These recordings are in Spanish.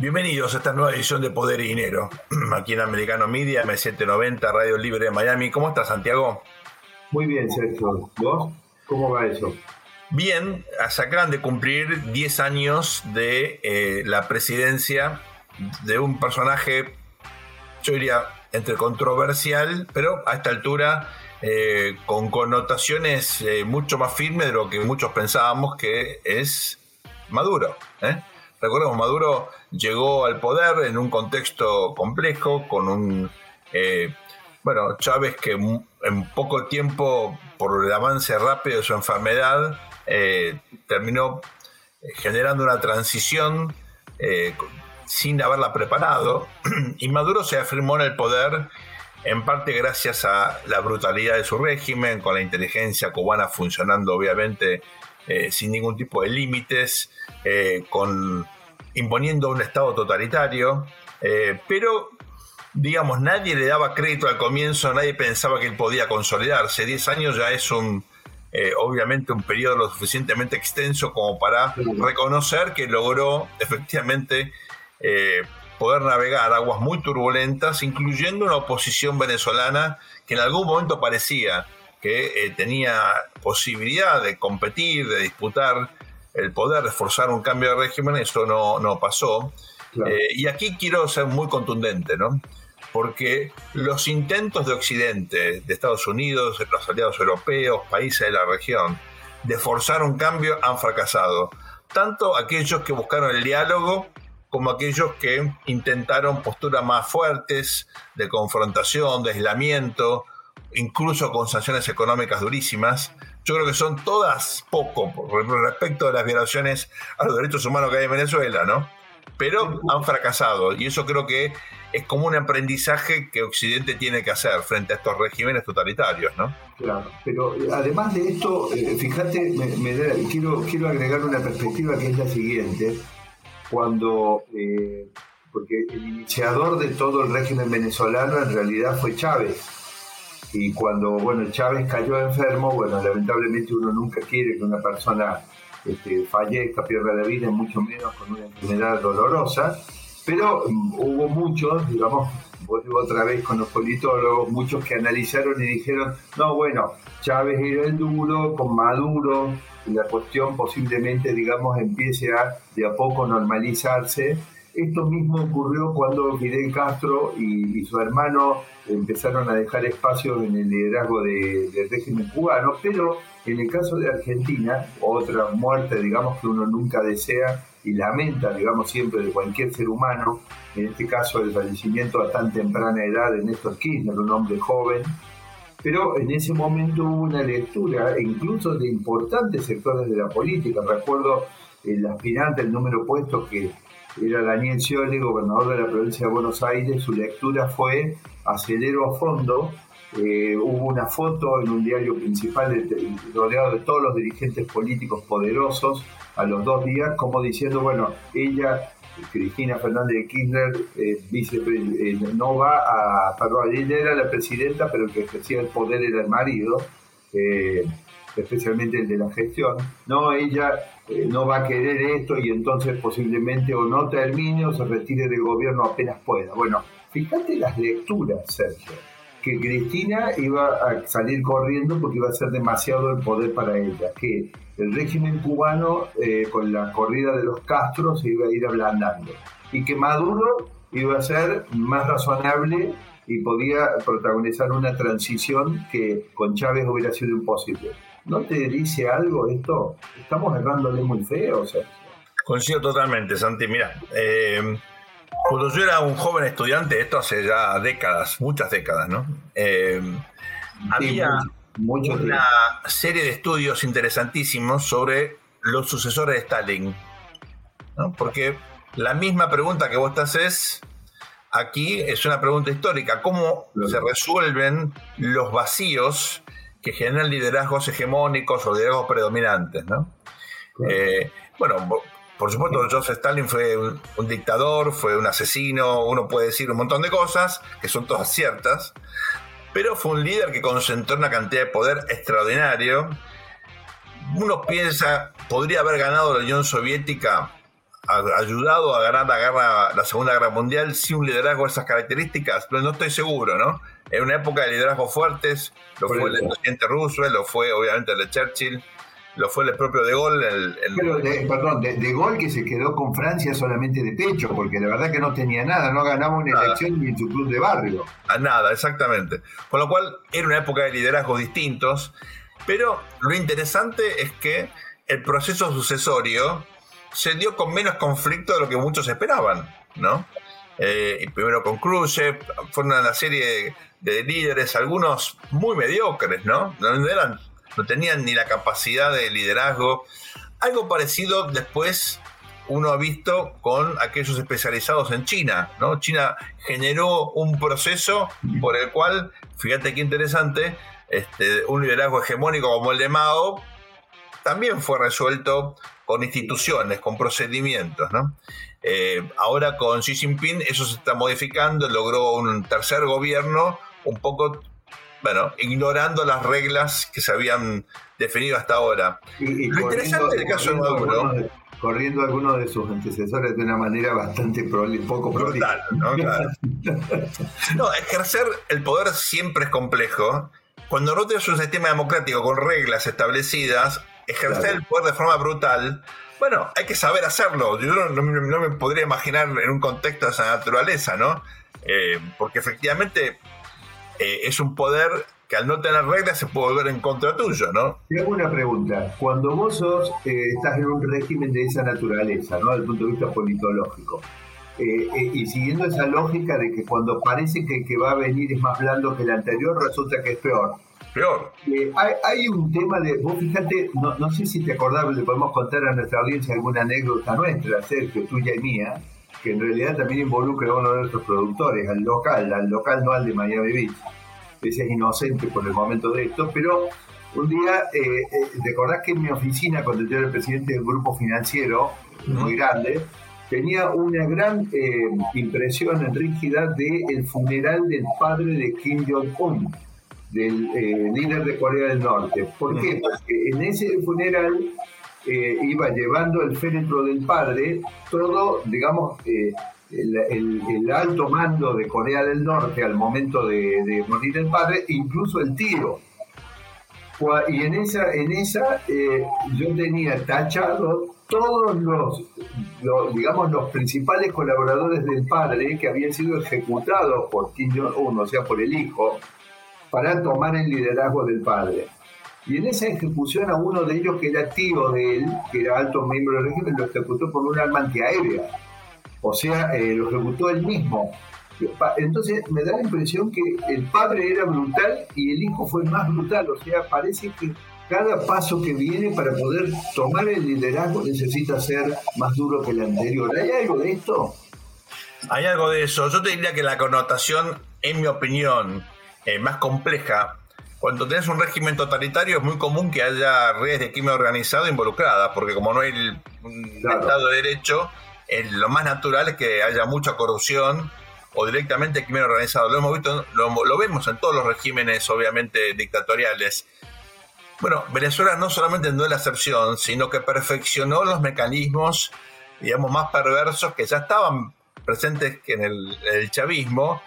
Bienvenidos a esta nueva edición de Poder y Dinero, aquí en Americano Media, M790, Radio Libre de Miami. ¿Cómo estás, Santiago? Muy bien, Sergio. ¿Vos? ¿Cómo va eso? Bien, se acaban de cumplir 10 años de eh, la presidencia de un personaje, yo diría, entre controversial, pero a esta altura eh, con connotaciones eh, mucho más firmes de lo que muchos pensábamos que es Maduro. Recordemos, Maduro llegó al poder en un contexto complejo, con un, eh, bueno, Chávez que en poco tiempo, por el avance rápido de su enfermedad, eh, terminó eh, generando una transición sin haberla preparado, y Maduro se afirmó en el poder en parte gracias a la brutalidad de su régimen, con la inteligencia cubana funcionando obviamente sin ningún tipo de límites, con imponiendo un Estado totalitario, eh, pero digamos, nadie le daba crédito al comienzo, nadie pensaba que él podía consolidarse. Diez años ya es un, eh, obviamente, un periodo lo suficientemente extenso como para reconocer que logró efectivamente eh, poder navegar aguas muy turbulentas, incluyendo una oposición venezolana que en algún momento parecía que tenía posibilidad de competir, de disputar el poder reforzar un cambio de régimen, eso no, no pasó. Eh, y aquí quiero ser muy contundente, ¿no? Porque los intentos de Occidente, de Estados Unidos, de los aliados europeos, países de la región, de forzar un cambio han fracasado. Tanto aquellos que buscaron el diálogo como aquellos que intentaron posturas más fuertes de confrontación, de aislamiento, incluso con sanciones económicas durísimas, yo creo que son todas poco respecto a las violaciones a los derechos humanos que hay en Venezuela, ¿no? Pero han fracasado y eso creo que es como un aprendizaje que Occidente tiene que hacer frente a estos regímenes totalitarios, ¿no? Claro, pero además de esto, eh, fíjate, me, quiero, quiero agregar una perspectiva que es la siguiente, cuando, eh, porque el iniciador de todo el régimen venezolano en realidad fue Chávez y cuando bueno Chávez cayó enfermo, bueno, lamentablemente uno nunca quiere que una persona este, fallezca, pierda la vida, mucho menos con una enfermedad dolorosa, pero mm, hubo muchos, digamos, vuelvo otra vez con los politólogos, muchos que analizaron y dijeron, no, bueno, Chávez era el duro, con Maduro, la cuestión posiblemente, digamos, empiece a de a poco normalizarse esto mismo ocurrió cuando Fidel Castro y, su hermano empezaron a dejar espacio en el liderazgo del régimen cubano, pero en el caso de Argentina, otra muerte, digamos, que uno nunca desea y lamenta, digamos, siempre de cualquier ser humano, en este caso el fallecimiento a tan temprana edad de Néstor Kirchner, un hombre joven, pero en ese momento hubo una lectura, incluso de importantes sectores de la política. Recuerdo el aspirante, el número puesto que era Daniel Scioli, gobernador de la provincia de Buenos Aires, su lectura fue acelero a fondo. Eh, hubo una foto en un diario principal rodeado de todos los dirigentes políticos poderosos a los dos días, como diciendo, bueno, ella, Cristina Fernández de Kirchner, eh, eh, no va a, perdón, ella era la presidenta, pero el que ejercía el poder era el marido especialmente el de la gestión, no, ella eh, no va a querer esto y entonces posiblemente o no termine o se retire del gobierno apenas pueda. Bueno, fíjate las lecturas, Sergio, que Cristina iba a salir corriendo porque iba a ser demasiado el poder para ella, que el régimen cubano eh, con la corrida de los Castros se iba a ir ablandando y que Maduro iba a ser más razonable y podía protagonizar una transición que con Chávez hubiera sido imposible. ¿No te dice algo esto? Estamos errándole muy feo, o sea. Coincido totalmente, Santi. Mira, eh, cuando yo era un joven estudiante, esto hace ya décadas, muchas décadas, ¿no? Eh, había una serie de estudios interesantísimos sobre los sucesores de Stalin, ¿no? Porque la misma pregunta que vos te haces aquí es una pregunta histórica. ¿Cómo se resuelven los vacíos que generan liderazgos hegemónicos o liderazgos predominantes? ¿no? Eh, bueno, por supuesto, Joseph Stalin fue un, dictador, fue un asesino, uno puede decir un montón de cosas, que son todas ciertas, pero fue un líder que concentró una cantidad de poder extraordinario. Uno piensa, podría haber ganado la Unión Soviética, ayudado a ganar la, guerra, la Segunda Guerra Mundial sin un liderazgo de esas características, pero no estoy seguro, ¿no? En una época de liderazgo fuertes, lo fue el presidente Roosevelt, lo fue obviamente el de Churchill, lo fue el propio De Gaulle. El, Pero perdón, de, Gaulle que se quedó con Francia solamente de pecho, porque la verdad que no tenía nada, no ganaba una elección ni en su club de barrio. A nada, exactamente. Con lo cual era una época de liderazgos distintos, pero lo interesante es que el proceso sucesorio se dio con menos conflicto de lo que muchos esperaban, ¿no? Eh, primero con Khrushchev, fue una serie de, de líderes, algunos muy mediocres, ¿no? No no tenían ni la capacidad de liderazgo. Algo parecido después uno ha visto con aquellos especializados en China, ¿no? China generó un proceso por el cual, fíjate qué interesante, este, un liderazgo hegemónico como el de Mao también fue resuelto con instituciones, con procedimientos, ¿no? Eh, ahora con Xi Jinping eso se está modificando, logró un tercer gobierno un poco bueno, ignorando las reglas que se habían definido hasta ahora. Y, Lo interesante del caso de Maduro. corriendo algunos de sus antecesores de una manera bastante poco brutal. ¿no? no, ejercer el poder siempre es complejo. Cuando no tienes un sistema democrático con reglas establecidas, ejercer el poder de forma brutal bueno, hay que saber hacerlo. Yo no, me podría imaginar en un contexto de esa naturaleza, ¿no? Eh, porque efectivamente eh, es un poder que al no tener reglas se puede volver en contra tuyo, ¿no? Te hago una pregunta. Cuando vos sos, eh, estás en un régimen de esa naturaleza, ¿no? Desde el punto de vista politológico, eh, y siguiendo esa lógica de que cuando parece que el que va a venir es más blando que el anterior, resulta que es peor. Peor. hay, un tema de, vos fíjate, no, no sé si te acordás, le podemos contar a nuestra audiencia alguna anécdota nuestra, Sergio, tuya y mía, que en realidad también involucra a uno de nuestros productores, al local, al local no al de Miami Beach. Ese es inocente por el momento de esto, pero un día, eh, eh, ¿recordás que en mi oficina, cuando yo era el presidente del grupo financiero, muy grande, tenía una gran eh, impresión rígida del funeral del padre de Kim Jong-un, del eh, líder de Corea del Norte. ¿Por qué? Porque en ese funeral eh, iba llevando el féretro del padre, todo, digamos, eh, el, alto mando de Corea del Norte al momento de, morir el padre, incluso el tío. Y en esa, en esa eh, yo tenía tachado todos los, digamos, los principales colaboradores del padre que habían sido ejecutados por Kim Jong-un, o sea, por el hijo, para tomar el liderazgo del padre. Y en esa ejecución a uno de ellos que era tío de él, que era alto miembro del régimen, lo ejecutó por un arma antiaérea. O sea, eh, lo ejecutó él mismo. Entonces me da la impresión que el padre era brutal y el hijo fue más brutal. O sea, parece que cada paso que viene para poder tomar el liderazgo necesita ser más duro que el anterior. ¿Hay algo de esto? Hay algo de eso. Yo te diría que la connotación, en mi opinión, eh, más compleja cuando tenés un régimen totalitario es muy común que haya redes de crimen organizado involucradas, porque como no hay un Estado de Derecho, lo más natural es que haya mucha corrupción o directamente crimen organizado. Lo hemos visto, lo, vemos en todos los regímenes, obviamente, dictatoriales. Bueno, Venezuela no solamente no es la excepción, sino que perfeccionó los mecanismos, digamos, más perversos que ya estaban presentes en el chavismo,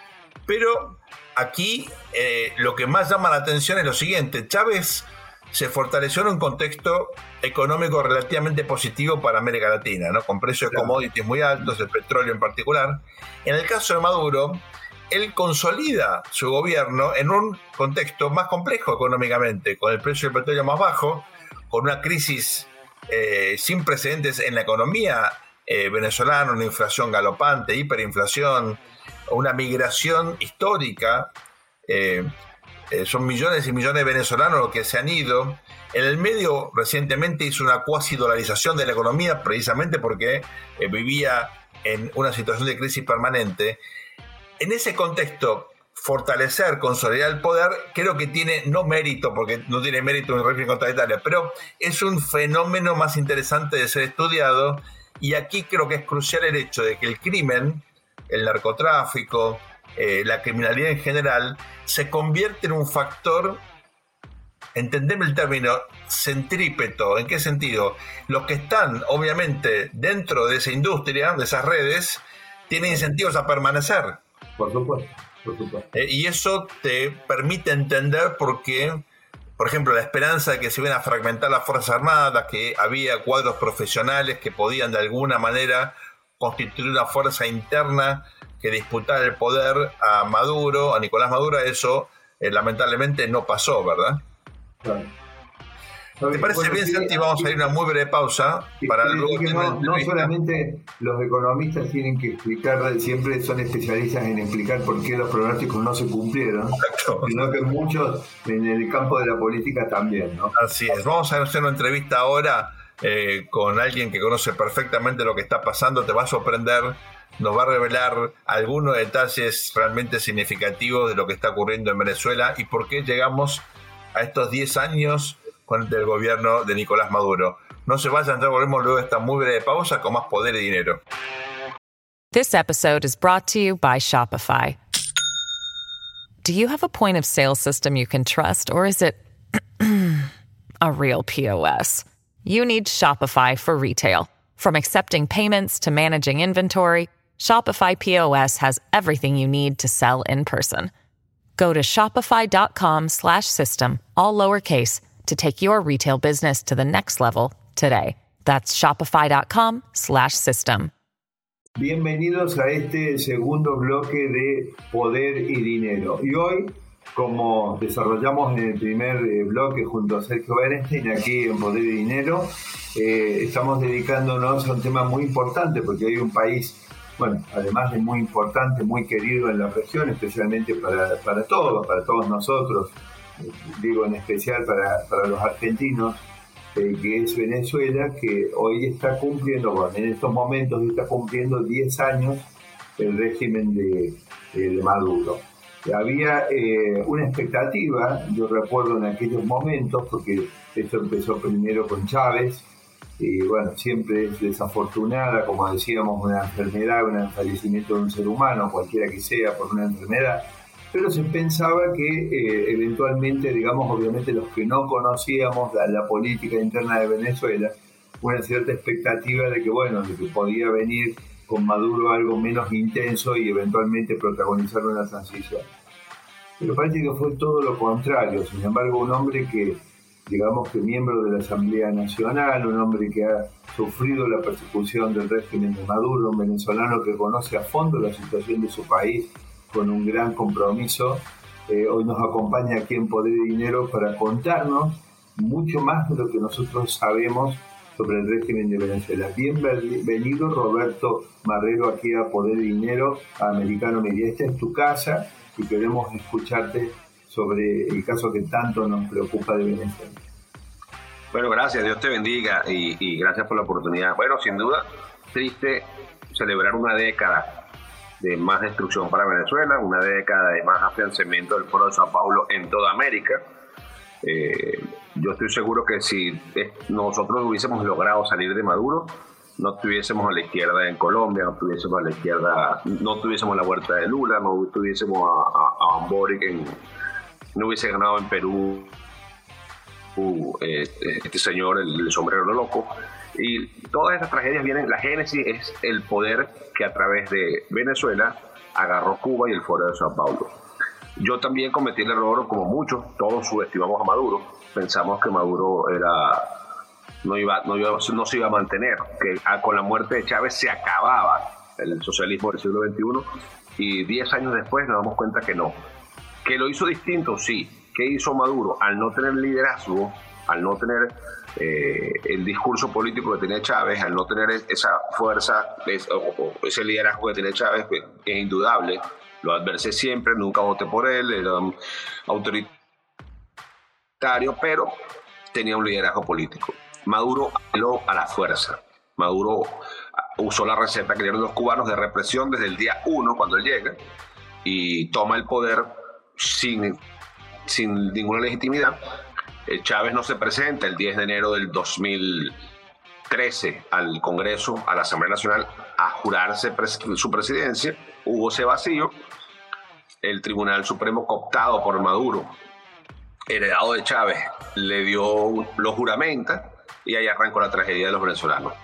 pero aquí eh, lo que más llama la atención es lo siguiente. Chávez se fortaleció en un contexto económico relativamente positivo para América Latina, ¿no? con precios de commodities muy altos, el petróleo en particular. En el caso de Maduro, él consolida su gobierno en un contexto más complejo económicamente, con el precio del petróleo más bajo, con una crisis eh, sin precedentes en la economía eh, venezolana, una inflación galopante, hiperinflación, una migración histórica. Eh, eh, son millones y millones de venezolanos los que se han ido. En el medio recientemente hizo una cuasi dolarización de la economía precisamente porque eh, vivía en una situación de crisis permanente, en ese contexto, fortalecer, consolidar el poder, creo que tiene no mérito, porque no tiene mérito en el régimen contradictorio, pero es un fenómeno más interesante de ser estudiado. Y aquí creo que es crucial el hecho de que el crimen, el narcotráfico, eh, la criminalidad en general, se convierte en un factor, entendeme el término, centrípeto. ¿En qué sentido? Los que están, obviamente, dentro de esa industria, de esas redes, tienen incentivos a permanecer. Por supuesto. Eh, y eso te permite entender por qué, por ejemplo, la esperanza de que se iban a fragmentar las Fuerzas Armadas, que había cuadros profesionales que podían de alguna manera constituir una fuerza interna que disputara el poder a Maduro, a Nicolás Maduro, eso eh, lamentablemente no pasó, ¿verdad? Claro. ¿Te parece bien, Santi? Vamos a ir a una muy breve pausa para luego no, no solamente los economistas tienen que explicar, siempre son especialistas en explicar por qué los pronósticos no se cumplieron, sino que muchos en el campo de la política también, ¿no? Así es. Vamos a hacer una entrevista ahora eh, con alguien que conoce perfectamente lo que está pasando, te va a sorprender, nos va a revelar algunos detalles realmente significativos de lo que está ocurriendo en Venezuela y por qué llegamos a estos 10 años con el gobierno de Nicolás Maduro. No se vayan, ya volvemos luego de esta muy breve pausa con más poder y dinero. This episode is brought to you by Shopify. Do you have a point of sale system you can trust or is it a real POS? You need Shopify for retail. From accepting payments to managing inventory, Shopify POS has everything you need to sell in person. Go to shopify.com/system all lowercase to take your retail business to the next level today. That's shopify.com/system. Bienvenidos a este segundo bloque de Poder y Dinero. Y hoy, como desarrollamos en el primer eh, bloque junto a Sergio Bernstein aquí en Poder y Dinero, eh, estamos dedicándonos a un tema muy importante porque hay un país bueno, además de muy importante, muy querido en la región, especialmente para, para todos, para todos nosotros, digo en especial para, para los argentinos, eh, que es Venezuela, que hoy está cumpliendo, bueno, en estos momentos está cumpliendo 10 años el régimen de Maduro. Había eh, una expectativa, yo recuerdo en aquellos momentos, porque esto empezó primero con Chávez, y bueno, siempre es desafortunada, como decíamos, una enfermedad, un fallecimiento de un ser humano, cualquiera que sea, por una enfermedad, pero se pensaba que eh, eventualmente, digamos, obviamente los que no conocíamos la, la, política interna de Venezuela, una cierta expectativa de que, bueno, de que podía venir con Maduro algo menos intenso y eventualmente protagonizar una transición. Pero parece que fue todo lo contrario, sin embargo, un hombre que, digamos que miembro de la Asamblea Nacional, un hombre que ha sufrido la persecución del régimen de Maduro, un venezolano que conoce a fondo la situación de su país, con un gran compromiso. Eh, hoy nos acompaña aquí en Poder y Dinero para contarnos mucho más de lo que nosotros sabemos sobre el régimen de Venezuela. Bienvenido Roberto Marrero aquí a Poder y Dinero, a Americano Media. Esta es tu casa y queremos escucharte sobre el caso que tanto nos preocupa de Venezuela. Bueno, gracias, Dios te bendiga y, y gracias por la oportunidad. Bueno, sin duda, triste celebrar una década de más destrucción para Venezuela, una década de más afianzamiento del Foro de Sao Paulo en toda América. Eh, yo estoy seguro que si nosotros hubiésemos logrado salir de Maduro, no tuviésemos a la izquierda en Colombia, no tuviésemos a la izquierda, no tuviésemos la vuelta de Lula, no tuviésemos a, a, en, no hubiese ganado en Perú uh, este, este, señor, el, sombrero loco. Y todas estas tragedias vienen, la génesis es el poder que a través de Venezuela agarró Cuba y el Foro de Sao Paulo. Yo también cometí el error, como muchos, todos subestimamos a Maduro, pensamos que Maduro era no iba, no, iba, no se iba a mantener, que con la muerte de Chávez se acababa el socialismo del siglo XXI y 10 años después nos damos cuenta que no. Que lo hizo distinto, sí. ¿Qué hizo Maduro? Al no tener liderazgo, al no tener eh, el discurso político que tenía Chávez, al no tener esa fuerza, ese liderazgo que tenía Chávez, que es indudable, lo adversé siempre, nunca voté por él, era autoritario, pero tenía un liderazgo político. Maduro apeló a la fuerza. Maduro usó la receta que dieron los cubanos de represión desde el día 1 cuando él llega y toma el poder sin, sin ninguna legitimidad. Eh, Chávez no se presenta el 10 de enero del 2013 al Congreso, a la Asamblea Nacional, a jurarse su presidencia. Hubo ese vacío. El Tribunal Supremo cooptado por Maduro, heredado de Chávez, le dio, lo juramenta y ahí arrancó la tragedia de los venezolanos.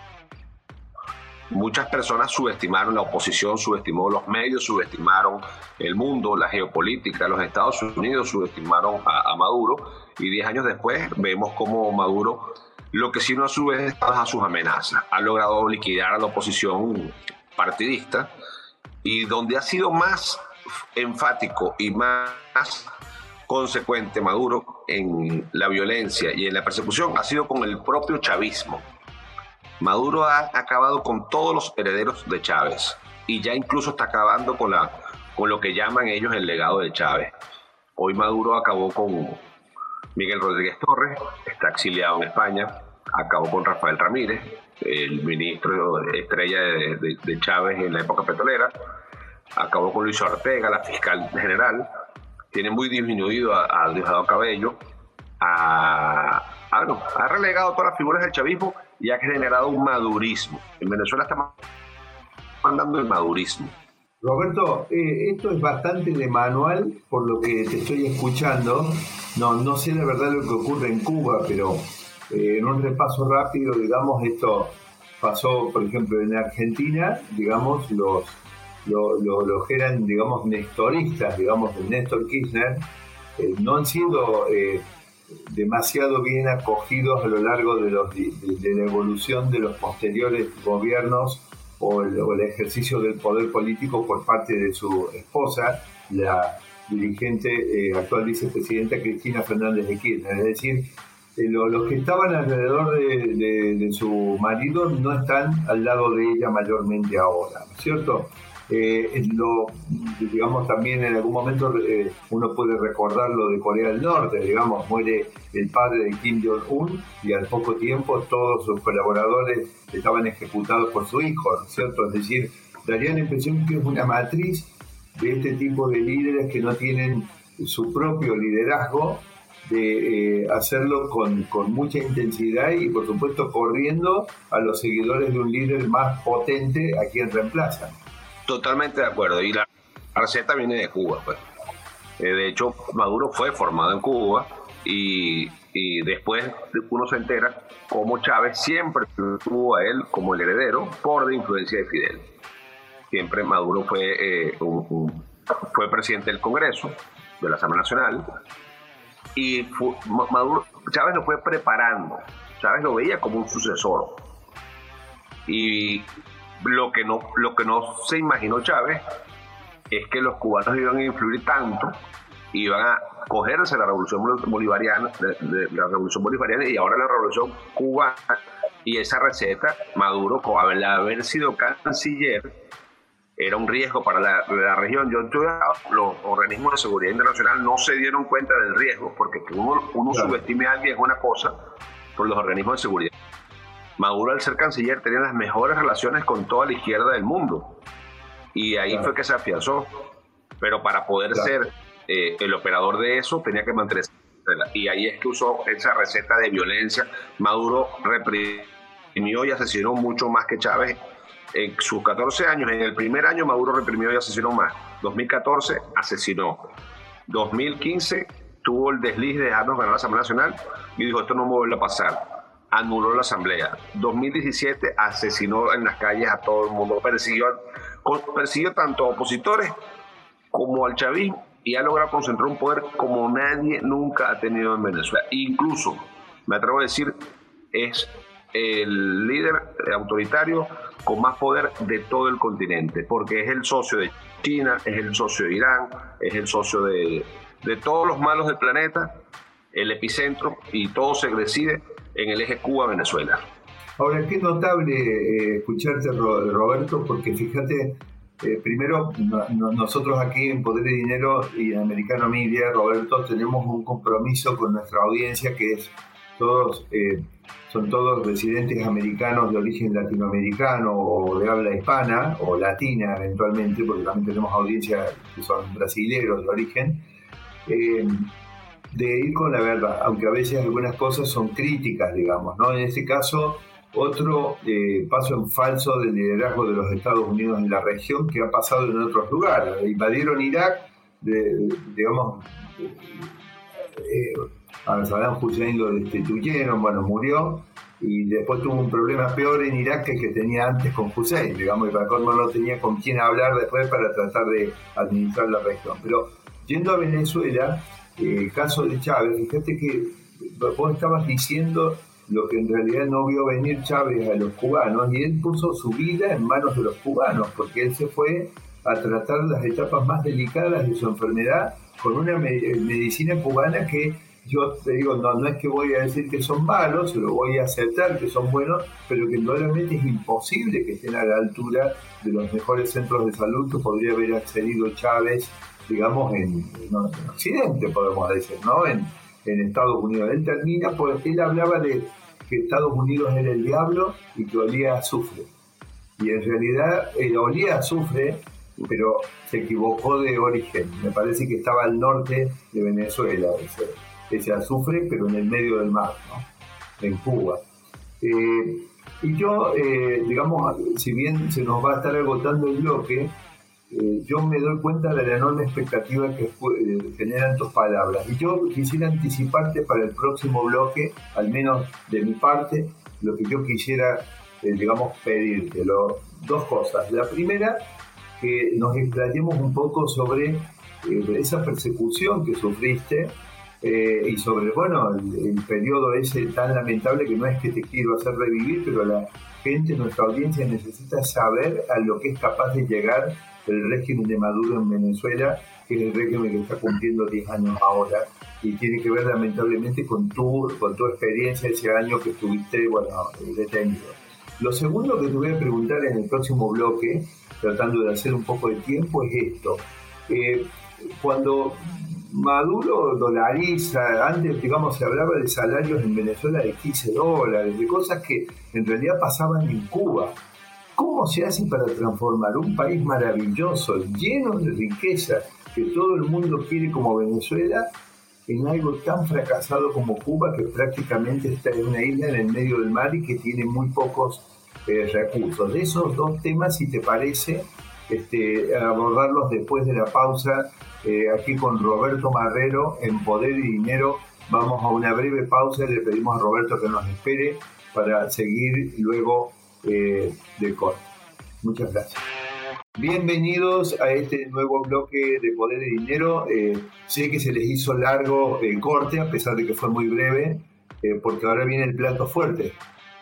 Muchas personas subestimaron la oposición, subestimó los medios, subestimaron el mundo, la geopolítica, los Estados Unidos subestimaron a, Maduro y diez años después vemos cómo Maduro lo que sí no sube es a sus amenazas. Ha logrado liquidar a la oposición partidista y donde ha sido más enfático y más consecuente Maduro en la violencia y en la persecución ha sido con el propio chavismo. Maduro ha acabado con todos los herederos de Chávez y ya incluso está acabando con, la, con lo que llaman ellos el legado de Chávez. Hoy Maduro acabó con Miguel Rodríguez Torres, está exiliado en España, acabó con Rafael Ramírez, el ministro estrella de, de Chávez en la época petrolera, acabó con Luis Ortega, la fiscal general, tiene muy disminuido a, Diosdado Cabello, a, ha relegado todas las figuras del chavismo y ha generado un madurismo. En Venezuela está mandando el madurismo. Roberto, eh, esto es bastante de manual por lo que te estoy escuchando. No, no sé la verdad lo que ocurre en Cuba, pero eh, en un repaso rápido, digamos, esto pasó, por ejemplo, en Argentina, digamos, los los que eran, digamos, nestoristas, digamos, de Néstor Kirchner, eh, no han sido eh, demasiado bien acogidos a lo largo de, los, de, la evolución de los posteriores gobiernos o el, ejercicio del poder político por parte de su esposa, la dirigente, eh, actual vicepresidenta Cristina Fernández de Kirchner. Es decir, los que estaban alrededor de, su marido no están al lado de ella mayormente ahora, ¿cierto? Eh, lo, digamos, también en algún momento eh, uno puede recordar lo de Corea del Norte, digamos, muere el padre de Kim Jong-un y al poco tiempo todos sus colaboradores estaban ejecutados por su hijo, cierto? Es decir, daría la impresión que es una matriz de este tipo de líderes que no tienen su propio liderazgo, de eh, hacerlo con, con, mucha intensidad y por supuesto corriendo a los seguidores de un líder más potente a quien reemplazan. Totalmente de acuerdo. Y la receta viene de Cuba, pues. Eh, de hecho, Maduro fue formado en Cuba y, y, después uno se entera cómo Chávez siempre tuvo a él como el heredero por la influencia de Fidel. Siempre Maduro fue, eh, fue presidente del Congreso, de la Asamblea Nacional, y Maduro, Chávez lo fue preparando. Chávez lo veía como un sucesor. Y lo que no, lo que no se imaginó Chávez es que los cubanos iban a influir tanto, iban a cogerse la revolución bolivariana, de, la revolución bolivariana y ahora la revolución cubana y esa receta, Maduro, al haber sido canciller, era un riesgo para la, región. Yo los organismos de seguridad internacional no se dieron cuenta del riesgo, porque que uno, uno subestime a alguien es una cosa, por los organismos de seguridad Maduro al ser canciller tenía las mejores relaciones con toda la izquierda del mundo. Y ahí fue que se afianzó. Pero para poder ser eh, el operador de eso tenía que mantenerse. Y ahí es que usó esa receta de violencia. Maduro reprimió y asesinó mucho más que Chávez en sus 14 años. En el primer año Maduro reprimió y asesinó más. 2014 asesinó. 2015 tuvo el desliz de dejarnos ganar la Asamblea Nacional y dijo esto no me vuelve a pasar anuló la asamblea. 2017 asesinó en las calles a todo el mundo, persiguió, persiguió tanto a opositores como al chavismo y ha logrado concentrar un poder como nadie nunca ha tenido en Venezuela. Incluso, me atrevo a decir, es el líder autoritario con más poder de todo el continente, porque es el socio de China, es el socio de Irán, es el socio de, de todos los malos del planeta, el epicentro, y todo se decide en el eje Cuba-Venezuela. Ahora, qué notable eh, escucharte, Roberto, porque fíjate, eh, primero, nosotros aquí en Poder de Dinero y en Americano Media, Roberto, tenemos un compromiso con nuestra audiencia que es todos eh, son todos residentes americanos de origen latinoamericano o de habla hispana o latina eventualmente, porque también tenemos audiencias que son brasileños de origen, de ir con la verdad, aunque a veces algunas cosas son críticas, digamos, ¿no? En este caso, otro eh, paso en falso del liderazgo de los Estados Unidos en la región que ha pasado en otros lugares. Invadieron Irak, digamos, eh, a Saddam Hussein lo destituyeron, bueno, murió, y después tuvo un problema peor en Irak que el que tenía antes con Hussein, digamos, y Bacor no tenía con quién hablar después para tratar de administrar la región. Pero yendo a Venezuela, eh, el caso de Chávez, fíjate que vos estabas diciendo lo que en realidad no vio venir Chávez a los cubanos y él puso su vida en manos de los cubanos porque él se fue a tratar las etapas más delicadas de su enfermedad con una medicina cubana que yo te digo, no, no es que voy a decir que son malos, se lo voy a aceptar que son buenos, pero que realmente es imposible que estén a la altura de los mejores centros de salud que podría haber accedido Chávez, digamos, en, Occidente, podemos decir, ¿no? En, Estados Unidos. Él termina, porque él hablaba de que Estados Unidos era el diablo y que olía a azufre. Y en realidad él olía a azufre, pero se equivocó de origen. Me parece que estaba al norte de Venezuela ese azufre, pero en el medio del mar, ¿no? en Cuba. Eh, y yo, eh, digamos, si bien se nos va a estar agotando el bloque, eh, yo me doy cuenta de la enorme expectativa que generan tus palabras. Y yo quisiera anticiparte para el próximo bloque, al menos de mi parte, lo que yo quisiera, digamos, pedirte. dos cosas. La primera, que nos explayemos un poco sobre esa persecución que sufriste eh, y sobre, bueno, el, periodo ese tan lamentable que no es que te quiero hacer revivir, pero la gente, nuestra audiencia necesita saber a lo que es capaz de llegar el régimen de Maduro en Venezuela, que es el régimen que está cumpliendo 10 años ahora, y tiene que ver lamentablemente con tu, con tu experiencia ese año que estuviste, bueno, detenido. Lo segundo que te voy a preguntar en el próximo bloque, tratando de hacer un poco de tiempo, es esto. Eh, cuando Maduro dolariza, antes digamos se hablaba de salarios en Venezuela de 15 dólares, de cosas que en realidad pasaban en Cuba. ¿Cómo se hace para transformar un país maravilloso, lleno de riqueza, que todo el mundo quiere como Venezuela, en algo tan fracasado como Cuba, que prácticamente está en una isla en el medio del mar y que tiene muy pocos eh, recursos? De esos dos temas, si te parece, este, abordarlos después de la pausa eh, aquí con Roberto Marrero en Poder y Dinero. Vamos a una breve pausa y le pedimos a Roberto que nos espere para seguir luego eh, del corte. Muchas gracias. Bienvenidos a este nuevo bloque de Poder y Dinero. Eh, sé que se les hizo largo el corte, a pesar de que fue muy breve, porque ahora viene el plato fuerte.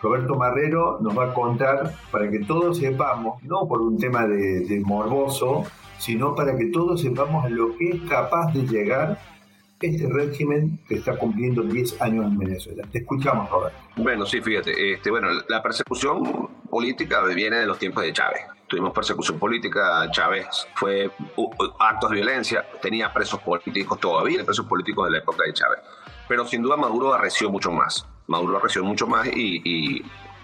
Roberto Marrero nos va a contar para que todos sepamos, no por un tema de, morboso, sino para que todos sepamos lo que es capaz de llegar este régimen que está cumpliendo 10 años en Venezuela. Te escuchamos, Roberto. Bueno, sí, fíjate, este, bueno, la persecución política viene de los tiempos de Chávez. Tuvimos persecución política, Chávez fue actos de violencia, tenía presos políticos, todavía presos políticos de la época de Chávez. Pero sin duda Maduro arreció mucho más. Maduro arreció mucho más y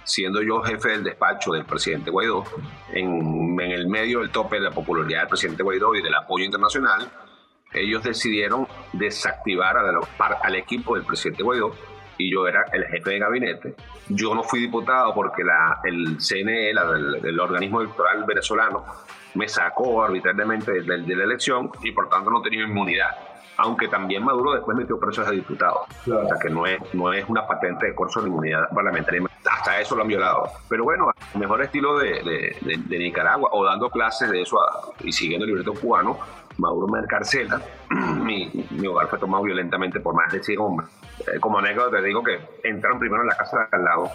siendo yo jefe del despacho del presidente Guaidó, en, el medio del tope de la popularidad del presidente Guaidó y del apoyo internacional, ellos decidieron desactivar al equipo del presidente Guaidó y yo era el jefe de gabinete. Yo no fui diputado porque el CNE, el, organismo electoral venezolano, me sacó arbitrariamente de, de, la elección y por tanto no tenía inmunidad aunque también Maduro después metió presos a diputados. O sea que no es, no es una patente de curso de inmunidad parlamentaria. Hasta eso lo han violado. Pero bueno, el mejor estilo de, de, Nicaragua, o dando clases de eso y siguiendo el libreto cubano, Maduro me encarcela. mi, mi, hogar fue tomado violentamente por más de 100 hombres. Eh, como anécdota te digo que entraron primero en la casa de al lado,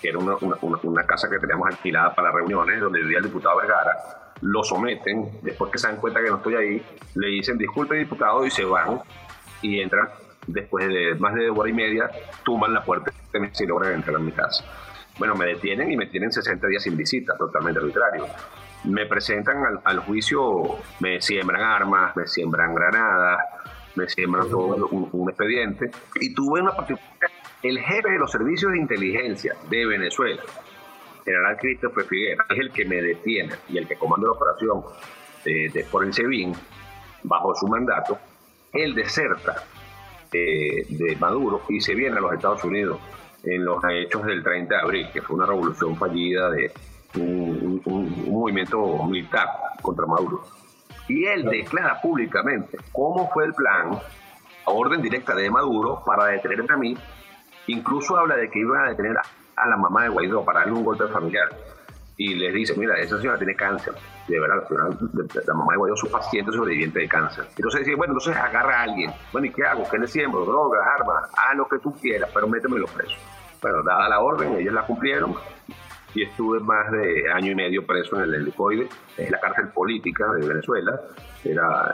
que era una, una, una casa que teníamos alquilada para reuniones, donde vivía el diputado Vergara lo someten, después que se dan cuenta que no estoy ahí, le dicen disculpe diputado y se van y entran después de más de hora y media, tumban la puerta y logran entrar a mi casa. Bueno, me detienen y me tienen 60 días sin visita, totalmente arbitrario. Me presentan al, juicio, me siembran armas, me siembran granadas, me siembran todo un, expediente. Y tuve una participación el jefe de los servicios de inteligencia de Venezuela, general Christopher Figuera, es el que me detiene y el que comanda la operación de, por el SEBIN, bajo su mandato, él deserta eh, de Maduro y se viene a los Estados Unidos en los hechos del 30 de abril, que fue una revolución fallida de un, movimiento militar contra Maduro. Y él declara públicamente cómo fue el plan, a orden directa de Maduro, para detenerme a mí. Incluso habla de que iban a detener a, la mamá de Guaidó para darle un golpe familiar. Y les dice, mira, esa señora tiene cáncer. De verdad, la, mamá de Guaidó es un paciente sobreviviente de cáncer. Entonces dice, bueno, entonces agarra a alguien. Bueno, ¿y qué hago? ¿Qué le siembro? Drogas, armas, haz lo que tú quieras, pero métemelo preso. Bueno, dada la orden, ellos la cumplieron y estuve más de año y medio preso en el helicoide, es la cárcel política de Venezuela. Era,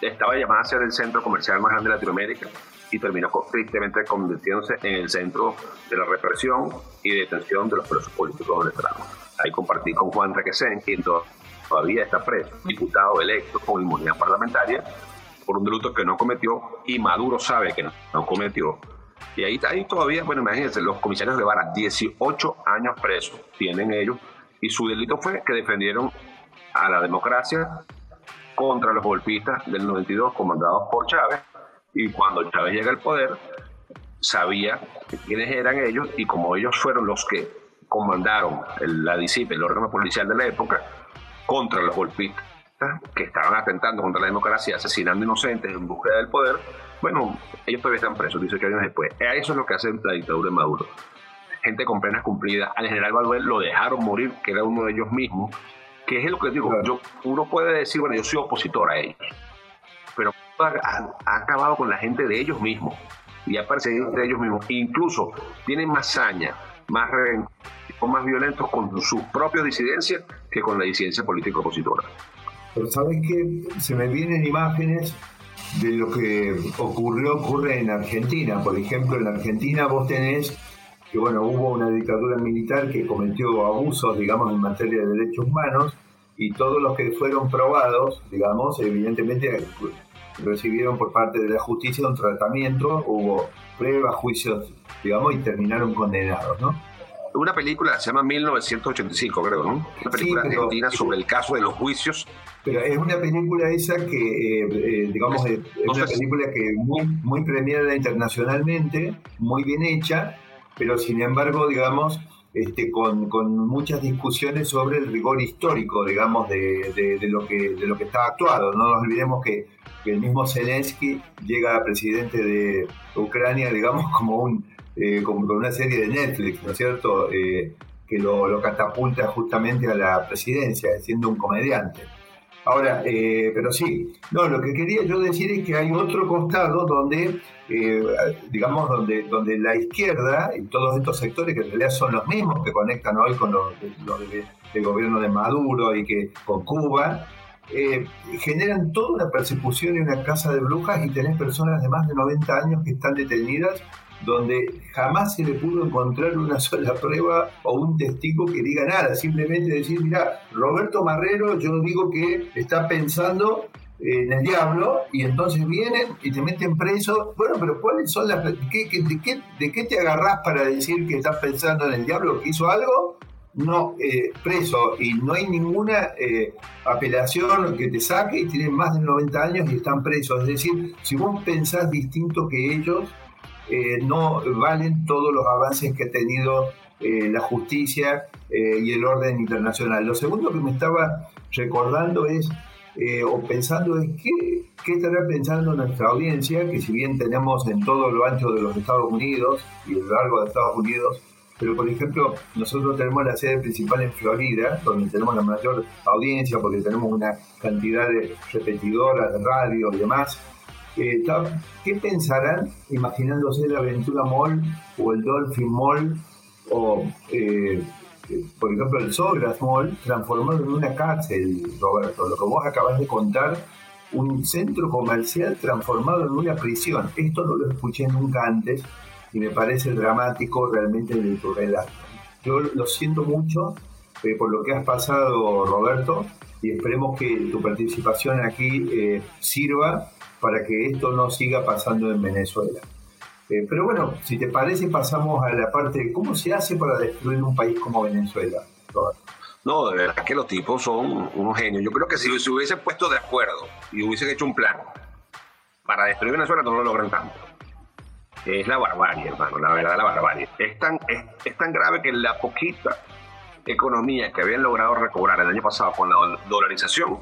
estaba llamada a ser el centro comercial más grande de Latinoamérica y terminó tristemente convirtiéndose en el centro de la represión y detención de los presos políticos venezolanos. Ahí compartí con Juan Requesén, quien todavía está preso, diputado electo con inmunidad parlamentaria por un delito que no cometió y Maduro sabe que no cometió y ahí, ahí todavía, bueno, imagínense, los comisarios de Vara, 18 años presos tienen ellos, y su delito fue que defendieron a la democracia contra los golpistas del 92 comandados por Chávez, y cuando Chávez llega al poder, sabía quiénes eran ellos, y como ellos fueron los que comandaron la DICIP, el órgano policial de la época, contra los golpistas que estaban atentando contra la democracia, asesinando inocentes en búsqueda del poder, bueno, ellos todavía están presos, dice que años después. Eso es lo que hace la dictadura de Maduro. Gente con penas cumplidas. Al general Valverde lo dejaron morir, que era uno de ellos mismos. Que es lo que digo, yo, uno puede decir, bueno, yo soy opositor a ellos. Pero ha, acabado con la gente de ellos mismos. Y ha perseguido de ellos mismos. Incluso tienen más saña, más son más violentos con sus propias disidencias que con la disidencia política opositora. Pero ¿sabes qué? Se me vienen imágenes de lo que ocurrió, ocurre en Argentina. Por ejemplo, en Argentina vos tenés que, bueno, hubo una dictadura militar que cometió abusos, digamos, en materia de derechos humanos y todos los que fueron probados, digamos, evidentemente recibieron por parte de la justicia un tratamiento, hubo pruebas, juicios, digamos, y terminaron condenados, ¿no? Una película se llama 1985, creo, ¿no? Una película argentina sobre el caso de los juicios pero es una película esa que, eh, eh, digamos, es, una película que muy, muy premiada internacionalmente, muy bien hecha, pero sin embargo, digamos, este, con, con, muchas discusiones sobre el rigor histórico, digamos, de, de, lo, que, de lo que está actuado. No nos olvidemos que, el mismo Zelensky llega a presidente de Ucrania, digamos, como, un, eh, como una serie de Netflix, ¿no es cierto?, que lo, lo catapulta justamente a la presidencia, siendo un comediante. Ahora, eh, pero sí, no, lo que quería yo decir es que hay otro costado donde, eh, digamos, donde, donde la izquierda y todos estos sectores que en realidad son los mismos que conectan hoy con los, del gobierno de Maduro y que con Cuba, eh, generan toda una persecución y una casa de brujas y tenés personas de más de 90 años que están detenidas donde jamás se le pudo encontrar una sola prueba o un testigo que diga nada, simplemente decir, mira, Roberto Marrero, yo digo que está pensando en el diablo y entonces vienen y te meten preso. Bueno, pero ¿cuáles son las... de, qué, te agarrás para decir que estás pensando en el diablo que hizo algo? No, eh, preso y no hay ninguna eh, apelación que te saque y tienen más de 90 años y están presos. Es decir, si vos pensás distinto que ellos, eh, no valen todos los avances que ha tenido eh, la justicia eh, y el orden internacional. Lo segundo que me estaba recordando es, o pensando es, ¿qué, ¿qué estará pensando nuestra audiencia? Que si bien tenemos en todo lo ancho de los Estados Unidos y a lo largo de Estados Unidos, pero por ejemplo, nosotros tenemos la sede principal en Florida, donde tenemos la mayor audiencia porque tenemos una cantidad de repetidoras de radio y demás, eh, ¿Qué pensarán imaginándose la Aventura Mall o el Dolphin Mall o, eh, por ejemplo, el Sogras Mall transformado en una cárcel, Roberto? Lo que vos acabas de contar, un centro comercial transformado en una prisión. Esto no lo escuché nunca antes y me parece dramático realmente de tu relato. Yo lo siento mucho eh, por lo que has pasado, Roberto, y esperemos que tu participación aquí sirva para que esto no siga pasando en Venezuela. Eh, pero bueno, si te parece, pasamos a la parte de cómo se hace para destruir un país como Venezuela. No, de verdad que los tipos son unos genios. Yo creo que si se hubiesen puesto de acuerdo y hubiesen hecho un plan para destruir Venezuela, no lo logran tanto. Es la barbarie, hermano, la verdad, la barbarie. Es tan, es, es tan grave que la poquita economía que habían logrado recobrar el año pasado con la dolarización,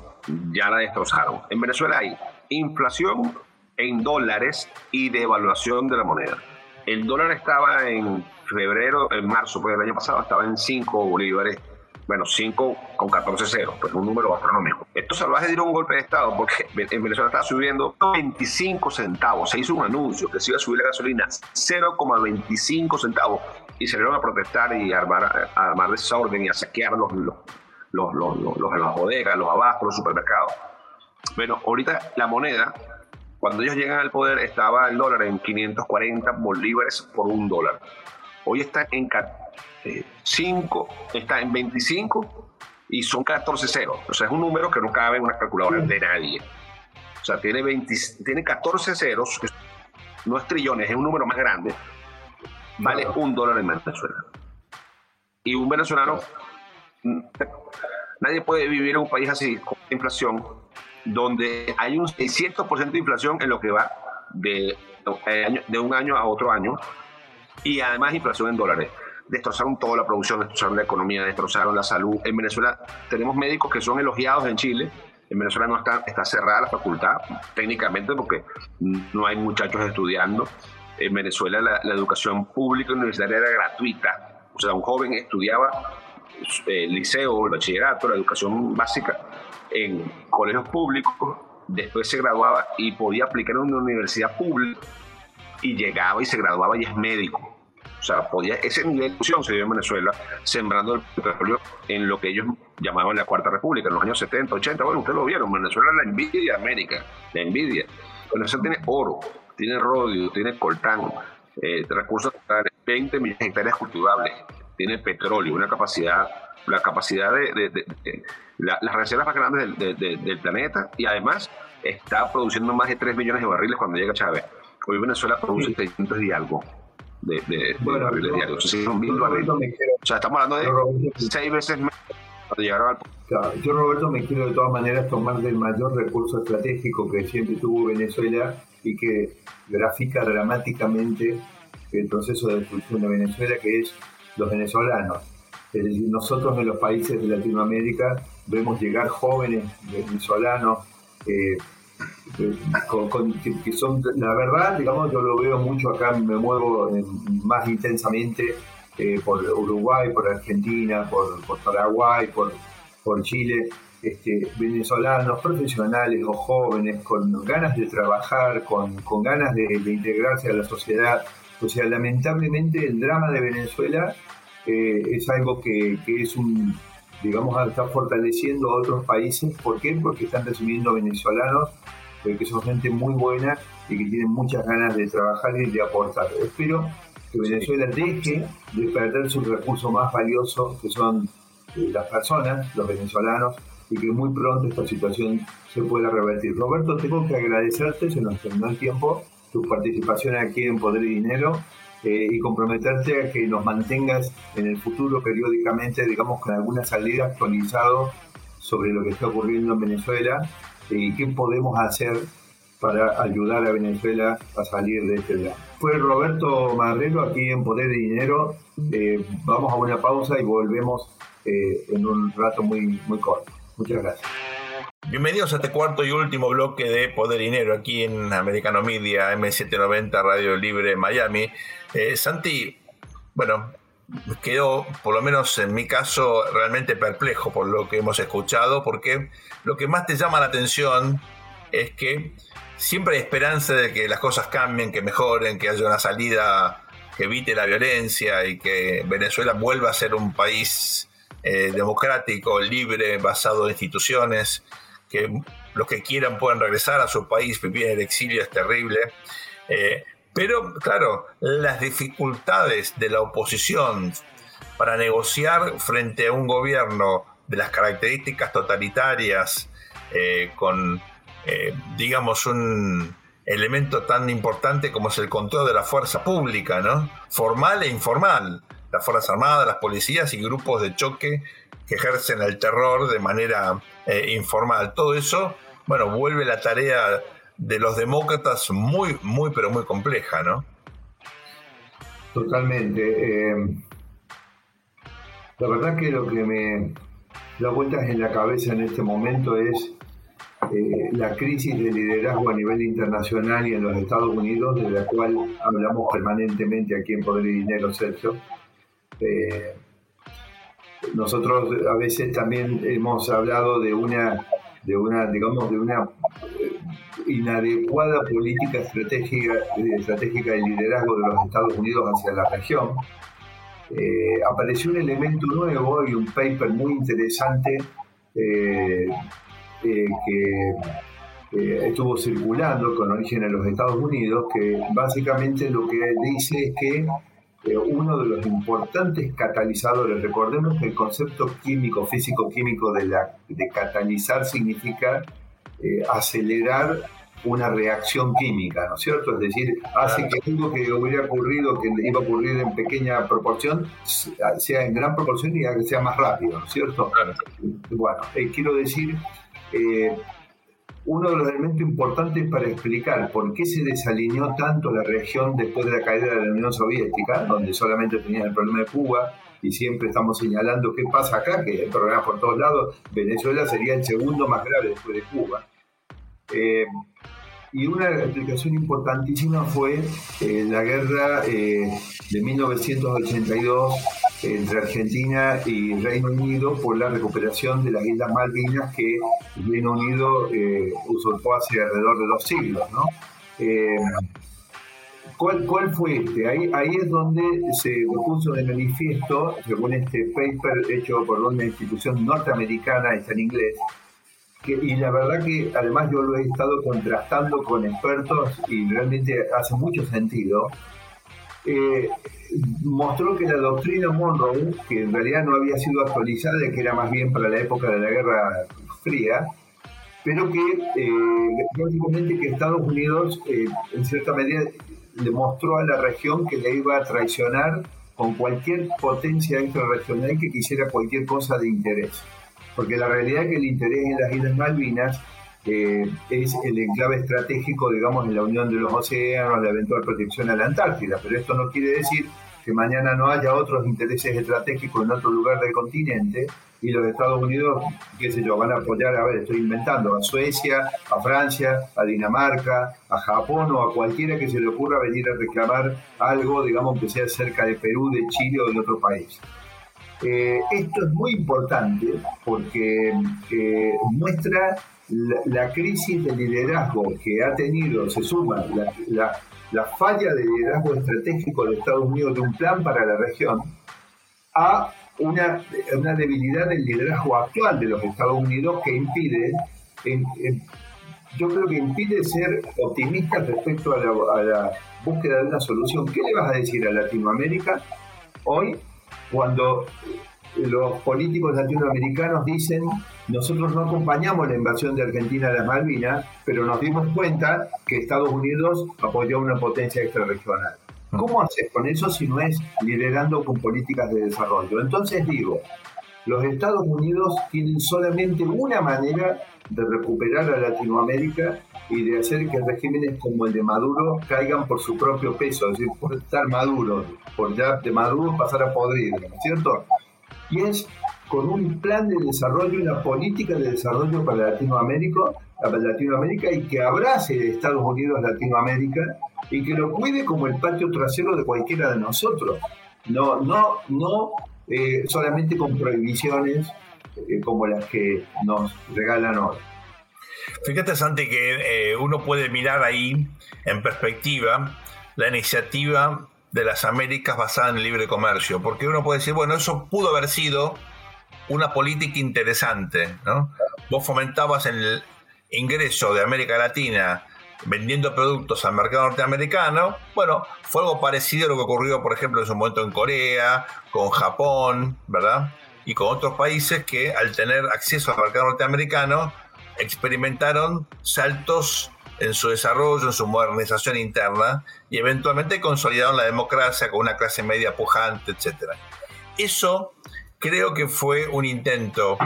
ya la destrozaron. En Venezuela hay inflación en dólares y devaluación de la moneda. El dólar estaba en febrero, en marzo pues, del año pasado, estaba en 5 bolívares bueno, 5 con 14 ceros, pues un número astronómico. Estos salvajes dieron un golpe de Estado porque en Venezuela estaba subiendo 25 centavos. Se hizo un anuncio que se iba a subir la gasolina 0,25 centavos y salieron a protestar y a armar, a armar desorden y a saquear los, los, los, los, las bodegas, los abastos, los supermercados. Bueno, ahorita la moneda, cuando ellos llegan al poder, estaba el dólar en 540 bolívares por un dólar. Hoy está en 5, está en 25 y son 14 ceros. O sea, es un número que no cabe en una calculadora de nadie. O sea, tiene, 20, tiene 14 ceros, no es trillones, es un número más grande. Vale un dólar en Venezuela. Y un venezolano, nadie puede vivir en un país así, con inflación, donde hay un 600% de inflación en lo que va de, de un año a otro año, y además inflación en dólares destrozaron toda la producción, destrozaron la economía, destrozaron la salud. En Venezuela tenemos médicos que son elogiados en Chile. En Venezuela no está, está cerrada la facultad técnicamente porque no hay muchachos estudiando. En Venezuela la, educación pública universitaria era gratuita. O sea, un joven estudiaba el eh, liceo, el bachillerato, la educación básica en colegios públicos, después se graduaba y podía aplicar en una universidad pública y llegaba y se graduaba y es médico o sea, podía, ese nivel de discusión se dio en Venezuela, sembrando el petróleo en lo que ellos llamaban la Cuarta República, en los años 70, 80. Bueno, ustedes lo vieron, Venezuela la envidia de América, la envidia. Venezuela tiene oro, tiene rodio, tiene coltán, eh, recursos naturales, 20 millones de hectáreas cultivables, tiene petróleo, una capacidad, la capacidad de, las reservas más grandes del, del planeta y además está produciendo más de 3 millones de barriles cuando llega Chávez. Hoy Venezuela produce 300 y algo de, barriles diarios. son mil barriles. O sea, estamos hablando de seis veces más Yo, Roberto, me quiero de todas maneras tomar del mayor recurso estratégico que siempre tuvo Venezuela y que grafica dramáticamente el proceso de destrucción de Venezuela, que es los venezolanos. Es decir, nosotros en los países de Latinoamérica vemos llegar jóvenes venezolanos eh, que, son, la verdad, digamos, yo lo veo mucho acá, me muevo más intensamente eh, por Uruguay, por Argentina, por, Paraguay, por, Chile, este, venezolanos, profesionales o jóvenes, con ganas de trabajar, con, con ganas de, integrarse a la sociedad. O sea, lamentablemente el drama de Venezuela eh, es algo que, que es un, digamos, está fortaleciendo a otros países. ¿Por qué? Porque están recibiendo venezolanos que son gente muy buena y que tienen muchas ganas de trabajar y de aportar. Espero que Venezuela deje de perder su recurso más valioso, que son eh, las personas, los venezolanos, y que muy pronto esta situación se pueda revertir. Roberto, tengo que agradecerte, se nos terminó el tiempo, tu participación aquí en Poder y Dinero eh, y comprometerte a que nos mantengas en el futuro periódicamente, digamos, con alguna salida actualizado sobre lo que está ocurriendo en Venezuela y qué podemos hacer para ayudar a Venezuela a salir de este drama. Fue Roberto Marrero aquí en Poder de Dinero. Eh, vamos a una pausa y volvemos eh, en un rato muy, muy corto. Muchas gracias. Bienvenidos a este cuarto y último bloque de Poder Dinero aquí en Americano Media M790 Radio Libre Miami. Eh, Santi, bueno, quedo, por lo menos en mi caso, realmente perplejo por lo que hemos escuchado, porque lo que más te llama la atención es que siempre hay esperanza de que las cosas cambien, que mejoren, que haya una salida que evite la violencia y que Venezuela vuelva a ser un país eh, democrático, libre, basado en instituciones, que los que quieran puedan regresar a su país, vivir en el exilio es terrible. Eh, pero, claro, las dificultades de la oposición para negociar frente a un gobierno de las características totalitarias, eh, con, eh, digamos, un elemento tan importante como es el control de la fuerza pública, ¿no? Formal e informal. Las Fuerzas Armadas, las policías y grupos de choque que ejercen el terror de manera eh, informal. Todo eso, bueno, vuelve la tarea de los demócratas muy, muy, pero muy compleja, ¿no? Totalmente. Eh, la verdad que lo que me da vueltas en la cabeza en este momento es eh, la crisis de liderazgo a nivel internacional y en los Estados Unidos, de la cual hablamos permanentemente aquí en Poder y Dinero, Sergio. Eh, nosotros a veces también hemos hablado de una, de una digamos, de una inadecuada política estratégica, estratégica de liderazgo de los Estados Unidos hacia la región. Eh, apareció un elemento nuevo y un paper muy interesante eh, eh, que estuvo circulando con origen en los Estados Unidos, que básicamente lo que dice es que uno de los importantes catalizadores, recordemos que el concepto químico, físico-químico de, la, de catalizar significa acelerar una reacción química, ¿no es cierto? Es decir, hace que algo que hubiera ocurrido, que iba a ocurrir en pequeña proporción, sea en gran proporción y sea más rápido, ¿no es cierto? Bueno, eh, quiero decir, eh, uno de los elementos importantes para explicar por qué se desalineó tanto la región después de la caída de la Unión Soviética, donde solamente tenían el problema de Cuba, y siempre estamos señalando qué pasa acá, que hay problemas por todos lados, Venezuela sería el segundo más grave después de Cuba. Eh, y una explicación importantísima fue eh, la guerra eh, de 1982 entre Argentina y Reino Unido por la recuperación de las Islas Malvinas que Reino Unido eh, usurpó hace alrededor de dos siglos. ¿no? ¿cuál, ¿Cuál fue este? Ahí, ahí es donde se puso de manifiesto, según este paper hecho por una institución norteamericana, está en inglés, y la verdad que además yo lo he estado contrastando con expertos y realmente hace mucho sentido. Eh, mostró que la doctrina Monroe, que en realidad no había sido actualizada, que era más bien para la época de la Guerra Fría, pero que eh, básicamente que Estados Unidos eh, en cierta medida le mostró a la región que le iba a traicionar con cualquier potencia extrarregional que quisiera cualquier cosa de interés porque la realidad es que el interés en las Islas Malvinas eh, es el enclave estratégico, digamos, en la unión de los océanos, la eventual protección a la Antártida, pero esto no quiere decir que mañana no haya otros intereses estratégicos en otro lugar del continente y los Estados Unidos, qué sé yo, van a apoyar, a ver, estoy inventando, a Suecia, a Francia, a Dinamarca, a Japón o a cualquiera que se le ocurra venir a reclamar algo, digamos, que sea cerca de Perú, de Chile o de otro país. Eh, esto es muy importante porque eh, muestra la, crisis de liderazgo que ha tenido, se suma la, falla de liderazgo estratégico de Estados Unidos de un plan para la región a una, una debilidad del liderazgo actual de los Estados Unidos que impide, yo creo que impide ser optimista respecto a la búsqueda de una solución. ¿Qué le vas a decir a Latinoamérica hoy cuando los políticos latinoamericanos dicen, nosotros no acompañamos la invasión de Argentina a las Malvinas, pero nos dimos cuenta que Estados Unidos apoyó una potencia extrarregional. Mm. ¿Cómo haces con eso si no es liderando con políticas de desarrollo? Entonces digo, los Estados Unidos tienen solamente una manera de recuperar a Latinoamérica y de hacer que regímenes como el de Maduro caigan por su propio peso, es decir, por estar maduro, por ya de Maduro pasar a podrido, ¿no es cierto? Y es con un plan de desarrollo, una política de desarrollo para Latinoamérica, y que abrace Estados Unidos Latinoamérica y que lo cuide como el patio trasero de cualquiera de nosotros. No, no, no eh, solamente con prohibiciones eh, como las que nos regalan hoy. Fíjate, Santi, que eh, uno puede mirar ahí en perspectiva la iniciativa de las Américas basada en el libre comercio, porque uno puede decir, bueno, eso pudo haber sido una política interesante, ¿no? Vos fomentabas el ingreso de América Latina vendiendo productos al mercado norteamericano, bueno, fue algo parecido a lo que ocurrió, por ejemplo, en su momento en Corea, con Japón, ¿verdad? Y con otros países que al tener acceso al mercado norteamericano experimentaron saltos en su desarrollo, en su modernización interna y eventualmente consolidaron la democracia con una clase media pujante, etc. Eso creo que fue un intento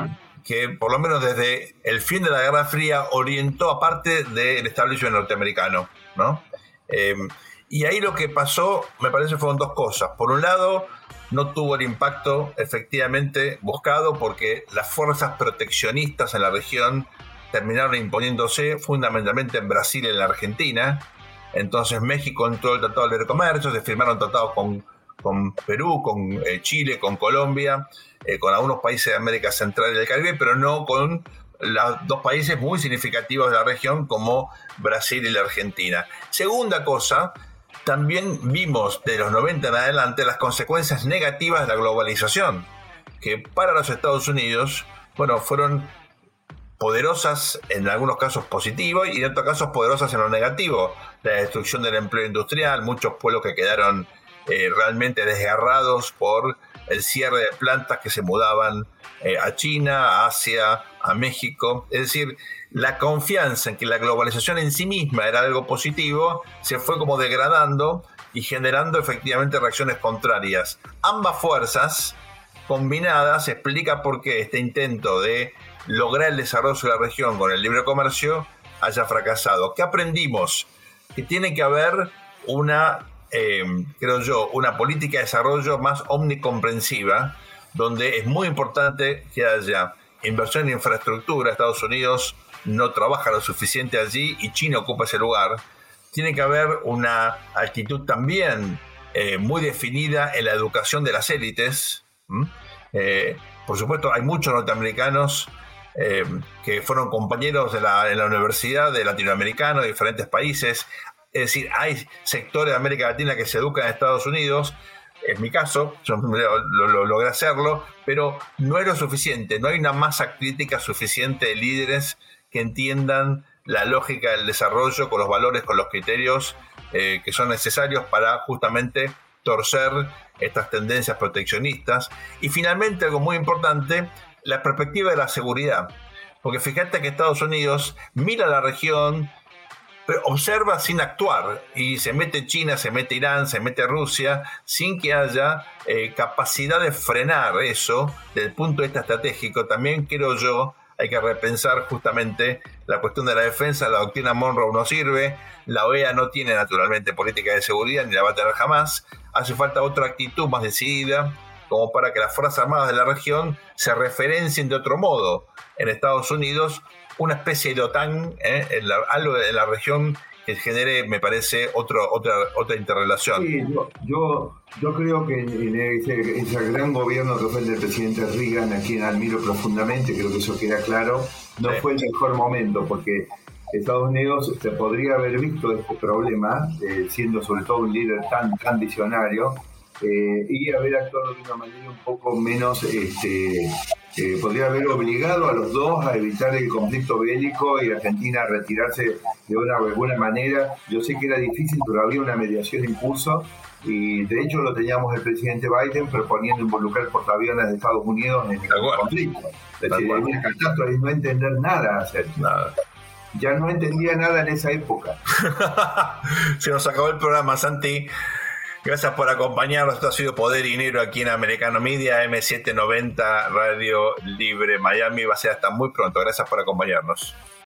que por lo menos desde el fin de la Guerra Fría orientó a parte del establishment norteamericano, ¿no? Em, y ahí lo que pasó, me parece, fueron dos cosas. Por un lado, no tuvo el impacto efectivamente buscado porque las fuerzas proteccionistas en la región terminaron imponiéndose fundamentalmente en Brasil y en la Argentina. Entonces México entró el Tratado de Libre Comercio, se firmaron tratados con, con Perú, con eh, Chile, con Colombia, eh, con algunos países de América Central y del Caribe, pero no con los dos países muy significativos de la región como Brasil y la Argentina. Segunda cosa, también vimos de los 90 en adelante las consecuencias negativas de la globalización, que para los Estados Unidos, bueno, fueron poderosas en algunos casos positivos y en otros casos poderosas en lo negativo. La destrucción del empleo industrial, muchos pueblos que quedaron eh, realmente desgarrados por el cierre de plantas que se mudaban eh, a China, a Asia, a México. Es decir, la confianza en que la globalización en sí misma era algo positivo se fue como degradando y generando efectivamente reacciones contrarias. Ambas fuerzas combinadas explica por qué este intento de lograr el desarrollo de la región con el libre comercio haya fracasado. ¿Qué aprendimos? Que tiene que haber una, eh, creo yo, una política de desarrollo más omnicomprensiva, donde es muy importante que haya inversión en infraestructura. Estados Unidos no trabaja lo suficiente allí y China ocupa ese lugar. Tiene que haber una actitud también eh, muy definida en la educación de las élites. Eh, por supuesto, hay muchos norteamericanos eh, que fueron compañeros de la, en la universidad de latinoamericanos de diferentes países. Es decir, hay sectores de América Latina que se educan en Estados Unidos. En mi caso, yo lo, logré hacerlo, pero no es lo suficiente. No hay una masa crítica suficiente de líderes que entiendan la lógica del desarrollo con los valores, con los criterios eh, que son necesarios para justamente torcer estas tendencias proteccionistas. Y finalmente, algo muy importante, la perspectiva de la seguridad. Porque fíjate que Estados Unidos mira la región, observa sin actuar. Y se mete China, se mete Irán, se mete Rusia, sin que haya eh, capacidad de frenar eso desde el punto de vista estratégico. También quiero yo hay que repensar justamente la cuestión de la defensa. La doctrina Monroe no sirve, la OEA no tiene naturalmente política de seguridad ni la va a tener jamás. Hace falta otra actitud más decidida, como para que las Fuerzas Armadas de la región se referencien de otro modo. En Estados Unidos, una especie de OTAN, ¿eh? en algo de la región que genere, me parece, otro, otra, otra interrelación. Sí, yo, yo, creo que en ese, ese, gran gobierno que fue el del presidente Reagan, a quien admiro profundamente, creo que eso queda claro, no fue el mejor momento, porque Estados Unidos se podría haber visto este problema, eh, siendo sobre todo un líder tan, tan visionario, eh, y haber actuado de una manera un poco menos este, podría haber obligado a los dos a evitar el conflicto bélico y Argentina a retirarse de una buena manera. Yo sé que era difícil, pero había una mediación en curso y de hecho lo teníamos el presidente Biden proponiendo involucrar portaaviones de Estados Unidos en el conflicto. Es decir, una catástrofe no entender nada hacer. Nada. Ya no entendía nada en esa época. Se nos acabó el programa, Santi. Gracias por acompañarnos. Esto ha sido Poder y Dinero aquí en Americano Media, M790 Radio Libre Miami. Va a ser hasta muy pronto. Gracias por acompañarnos.